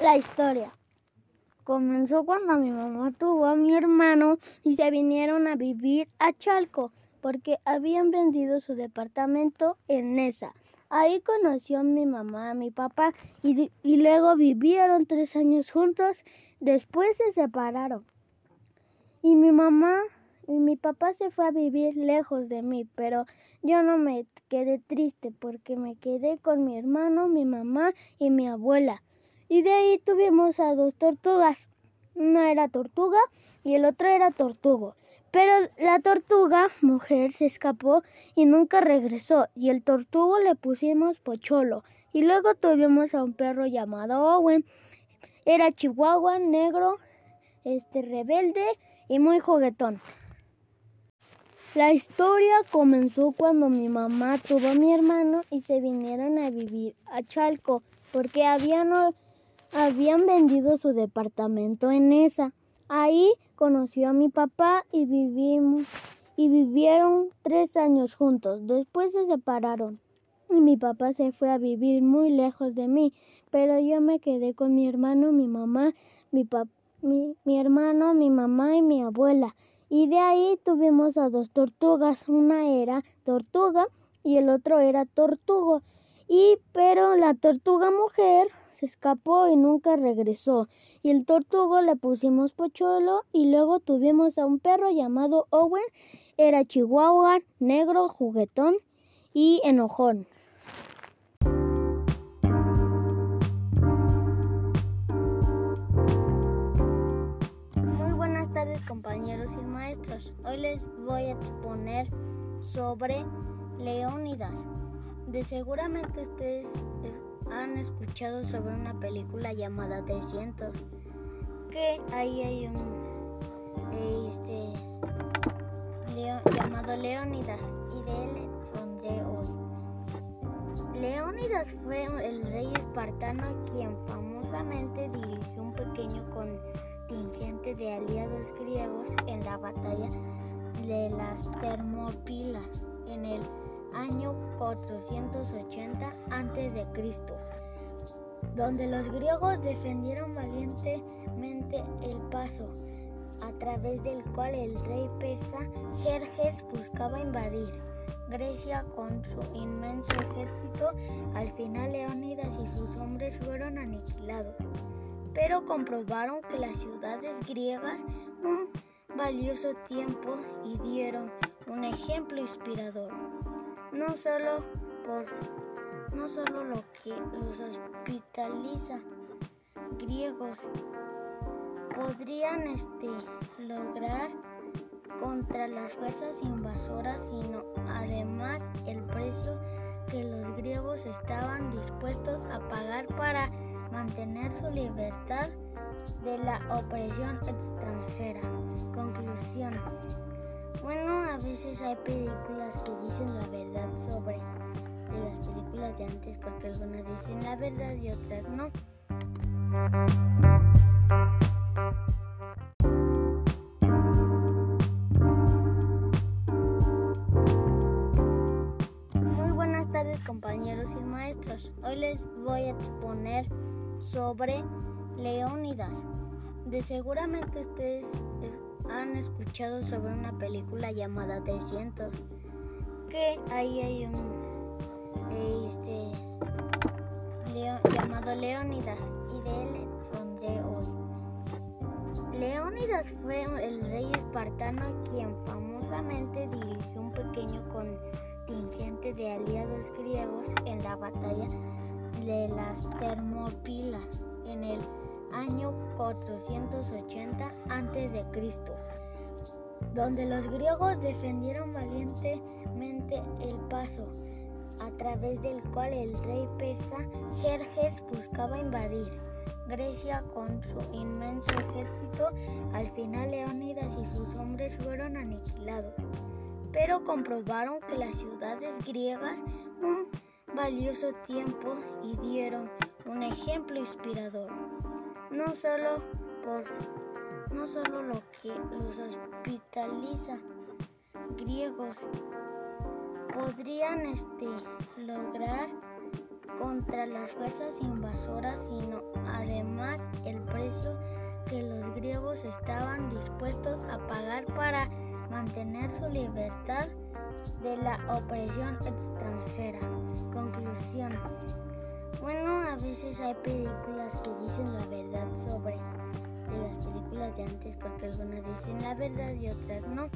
La historia comenzó cuando mi mamá tuvo a mi hermano y se vinieron a vivir a Chalco porque habían vendido su departamento en Nesa. Ahí conoció mi mamá, mi papá y, y luego vivieron tres años juntos. Después se separaron. Y mi mamá y mi papá se fue a vivir lejos de mí, pero yo no me quedé triste porque me quedé con mi hermano, mi mamá y mi abuela. Y de ahí tuvimos a dos tortugas. Uno era tortuga y el otro era tortugo. Pero la tortuga mujer se escapó y nunca regresó, y el tortugo le pusimos pocholo. Y luego tuvimos a un perro llamado Owen. Era chihuahua, negro, este rebelde y muy juguetón. La historia comenzó cuando mi mamá tuvo a mi hermano y se vinieron a vivir a Chalco porque habían, habían vendido su departamento en esa. Ahí conoció a mi papá y vivimos y vivieron tres años juntos. Después se separaron y mi papá se fue a vivir muy lejos de mí, pero yo me quedé con mi hermano, mi mamá, mi, mi, mi hermano, mi mamá y mi abuela. Y de ahí tuvimos a dos tortugas. Una era tortuga y el otro era tortugo. Y pero la tortuga mujer se escapó y nunca regresó. Y el tortugo le pusimos pocholo y luego tuvimos a un perro llamado Owen. Era chihuahua, negro, juguetón y enojón. compañeros y maestros. Hoy les voy a exponer sobre Leónidas. De seguramente ustedes han escuchado sobre una película llamada 300, que ahí hay un este, llamado Leónidas y de él pondré hoy. Leónidas fue el rey espartano quien famosamente dirigió un pequeño con de aliados griegos en la batalla de las Termópilas en el año 480 a.C., donde los griegos defendieron valientemente el paso a través del cual el rey persa Jerjes buscaba invadir Grecia con su inmenso ejército. Al final Leónidas y sus hombres fueron aniquilados pero comprobaron que las ciudades griegas un valioso tiempo y dieron un ejemplo inspirador, no solo por no solo lo que los hospitaliza griegos podrían este, lograr contra las fuerzas invasoras, sino además el precio que los griegos estaban dispuestos a pagar para mantener su libertad de la opresión extranjera. Conclusión. Bueno, a veces hay películas que dicen la verdad sobre las películas de antes porque algunas dicen la verdad y otras no. Muy buenas tardes compañeros y maestros. Hoy les voy a exponer sobre Leónidas. De seguramente ustedes han escuchado sobre una película llamada 300, que ahí hay un este, llamado Leónidas y de él pondré hoy. Leónidas fue el rey espartano quien famosamente dirigió un pequeño contingente de aliados griegos en la batalla de las Termópilas en el año 480 a.C., donde los griegos defendieron valientemente el paso a través del cual el rey persa Jerjes buscaba invadir Grecia con su inmenso ejército. Al final Leónidas y sus hombres fueron aniquilados, pero comprobaron que las ciudades griegas valioso tiempo y dieron un ejemplo inspirador, no solo por no solo lo que los hospitaliza griegos podrían este, lograr contra las fuerzas invasoras, sino además estaban dispuestos a pagar para mantener su libertad de la opresión extranjera. Conclusión. Bueno, a veces hay películas que dicen la verdad sobre de las películas de antes porque algunas dicen la verdad y otras no.